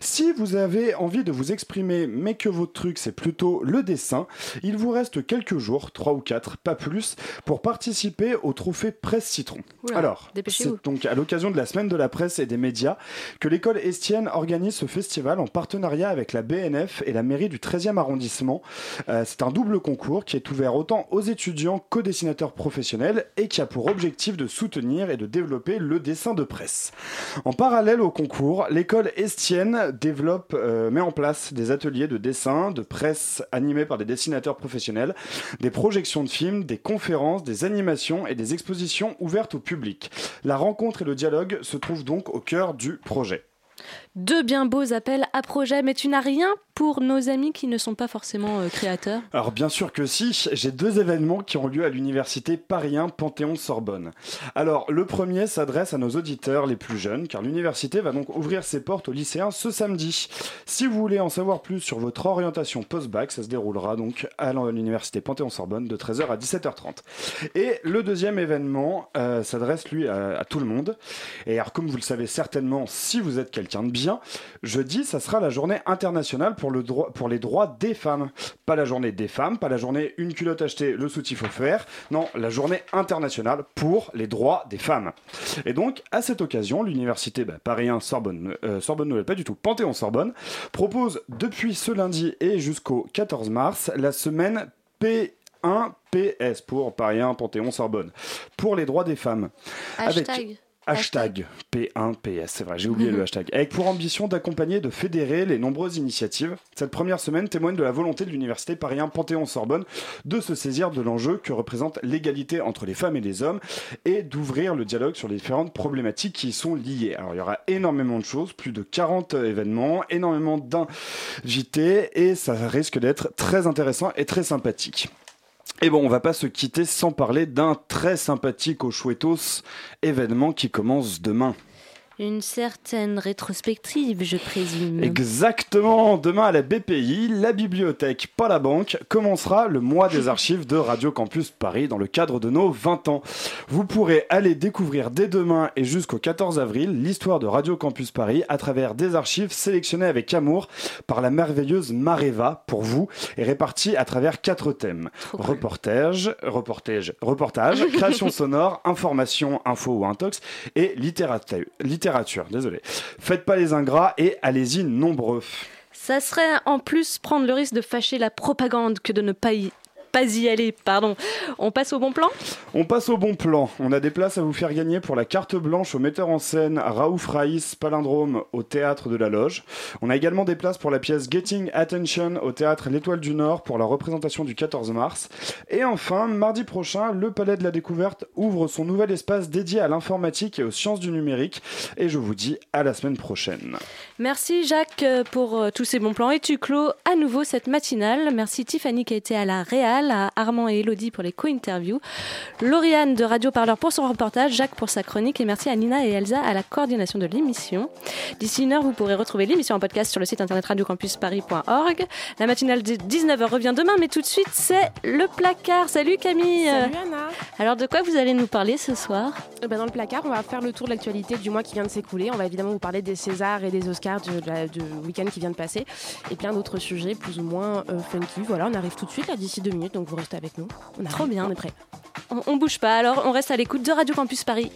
Si vous avez envie de vous exprimer, mais que votre truc c'est plutôt le dessin, il vous reste quelques jours, 3 ou 4, pas plus, pour participer au trophée Presse Citron. Oula, Alors, c'est donc à l'occasion de la semaine de la presse et des médias que l'école Estienne organise ce festival en partenariat avec la BNF et la mairie du 13e arrondissement. Euh, c'est un double concours qui est ouvert autant aux étudiants qu'aux dessinateurs professionnels et qui a pour objectif de soutenir et de développer le dessin de presse. En parallèle au concours, l'école Estienne développe, euh, met en place des ateliers de dessin, de presse animés par des dessinateurs professionnels, des projections de films, des conférences, des animations et des expositions ouvertes au public. La rencontre et le dialogue se trouvent donc au cœur du projet. Deux bien beaux appels à projet, mais tu n'as rien pour nos amis qui ne sont pas forcément euh, créateurs Alors bien sûr que si, j'ai deux événements qui ont lieu à l'université Paris 1 Panthéon-Sorbonne. Alors le premier s'adresse à nos auditeurs les plus jeunes, car l'université va donc ouvrir ses portes aux lycéens ce samedi. Si vous voulez en savoir plus sur votre orientation post-bac, ça se déroulera donc à l'université Panthéon-Sorbonne de 13h à 17h30. Et le deuxième événement euh, s'adresse lui à, à tout le monde. Et alors comme vous le savez certainement, si vous êtes quelqu'un de bien, jeudi ça sera la journée internationale pour, les droits des femmes. Pas la journée des femmes, pas la journée une culotte achetée, le soutif offert. Non, la journée internationale pour les droits des femmes. Et donc, à cette occasion, l'université bah, Paris 1 Sorbonne, euh, Sorbonne Nouvelle, pas du tout, Panthéon Sorbonne, propose depuis ce lundi et jusqu'au 14 mars la semaine P1PS pour Paris 1 Panthéon Sorbonne pour les droits des femmes. Avec- Hashtag Hashtag P1PS, c'est vrai, j'ai oublié le hashtag. Avec pour ambition d'accompagner et de fédérer les nombreuses initiatives. Cette première semaine témoigne de la volonté de l'université Paris 1 Panthéon-Sorbonne de se saisir de l'enjeu que représente l'égalité entre les femmes et les hommes et d'ouvrir le dialogue sur les différentes problématiques qui y sont liées. Alors il y aura énormément de choses, plus de 40 événements, énormément d'invités et ça risque d'être très intéressant et très sympathique. Et bon, on va pas se quitter sans parler d'un très sympathique au chouettos événement qui commence demain. Une certaine rétrospective, je présume. Exactement. Demain à la BPI, la bibliothèque, pas la banque, commencera le mois des archives de Radio Campus Paris dans le cadre de nos 20 ans. Vous pourrez aller découvrir dès demain et jusqu'au 14 avril l'histoire de Radio Campus Paris à travers des archives sélectionnées avec amour par la merveilleuse Mareva pour vous et réparties à travers quatre thèmes. Reportage, reportage, reportage, création sonore, information, info ou intox et littérature. Littérature, désolé. Faites pas les ingrats et allez-y nombreux. Ça serait en plus prendre le risque de fâcher la propagande que de ne pas y, pas y aller. Pardon. On passe au bon plan? On passe au bon plan. On a des places à vous faire gagner pour la carte blanche au metteur en scène Raouf Raïs Palindrome au théâtre de la Loge. On a également des places pour la pièce Getting Attention au théâtre L'Étoile du Nord pour la représentation du 14 mars. Et enfin, mardi prochain, le Palais de la Découverte ouvre son nouvel espace dédié à l'informatique et aux sciences du numérique. Et je vous dis à la semaine prochaine. Merci Jacques euh, pour euh, tous ces bons plans. Et tu clos à nouveau cette matinale. Merci Tiffany qui a été à la Réal, à Armand et Elodie pour les co-interviews, Lauriane de Radio Parleur pour son reportage, Jacques pour sa chronique et merci à Nina et Elsa à la coordination de l'émission. D'ici une heure, vous pourrez retrouver l'émission en podcast sur le site internet radiocampusparis.org. La matinale de 19h revient demain, mais tout de suite, c'est le placard. Salut Camille Salut Anna Alors de quoi vous allez nous parler ce soir? Eh ben, Dans le placard, on va faire le tour de l'actualité du mois qui vient de s'écouler. On va évidemment vous parler des Césars et des Oscars du week-end qui vient de passer et plein d'autres sujets plus ou moins euh, funky. Voilà, on arrive tout de suite là d'ici deux minutes, donc vous restez avec nous. On Trop arrive, bien. on est prêt. on, on bouge pas, alors on reste à l'écoute de Radio Campus Paris.